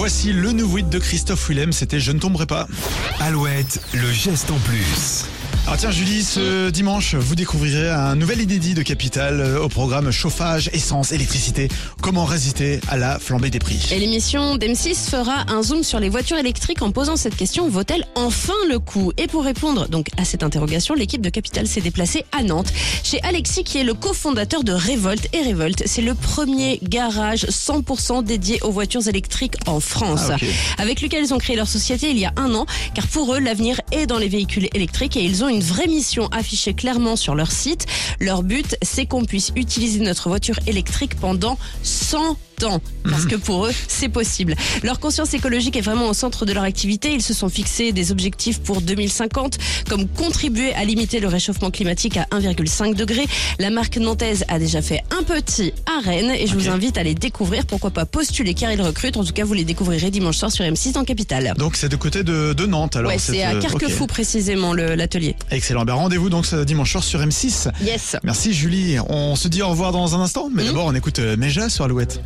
Voici le nouveau hit de Christophe Willem, c'était Je ne tomberai pas. Alouette, le geste en plus. Alors tiens Julie, ce dimanche, vous découvrirez un nouvel inédit de Capital euh, au programme chauffage, essence, électricité. Comment résister à la flambée des prix? Et l'émission d'M6 fera un zoom sur les voitures électriques en posant cette question vaut-elle enfin le coup? Et pour répondre donc à cette interrogation, l'équipe de Capital s'est déplacée à Nantes chez Alexis qui est le cofondateur de Revolt et Revolt, c'est le premier garage 100% dédié aux voitures électriques en France. Ah. Avec lequel ils ont créé leur société il y a un an car pour eux l'avenir est dans les véhicules électriques et ils ont une vraie mission affichée clairement sur leur site. Leur but c'est qu'on puisse utiliser notre voiture électrique pendant 100 parce que pour eux c'est possible. Leur conscience écologique est vraiment au centre de leur activité. Ils se sont fixés des objectifs pour 2050 comme contribuer à limiter le réchauffement climatique à 1,5 degré. La marque nantaise a déjà fait un petit à Rennes et je vous invite à les découvrir. Pourquoi pas postuler car ils recrutent. En tout cas vous les découvrirez dimanche soir sur M6 dans Capitale. Donc c'est de côté de, de Nantes alors. ouais, c'est à euh, Carquefou précisément l'atelier. Excellent, ben, rendez-vous donc ce dimanche soir sur M6. Yes. Merci Julie, on se dit au revoir dans un instant, mais d'abord on écoute euh, Meja sur Alouette.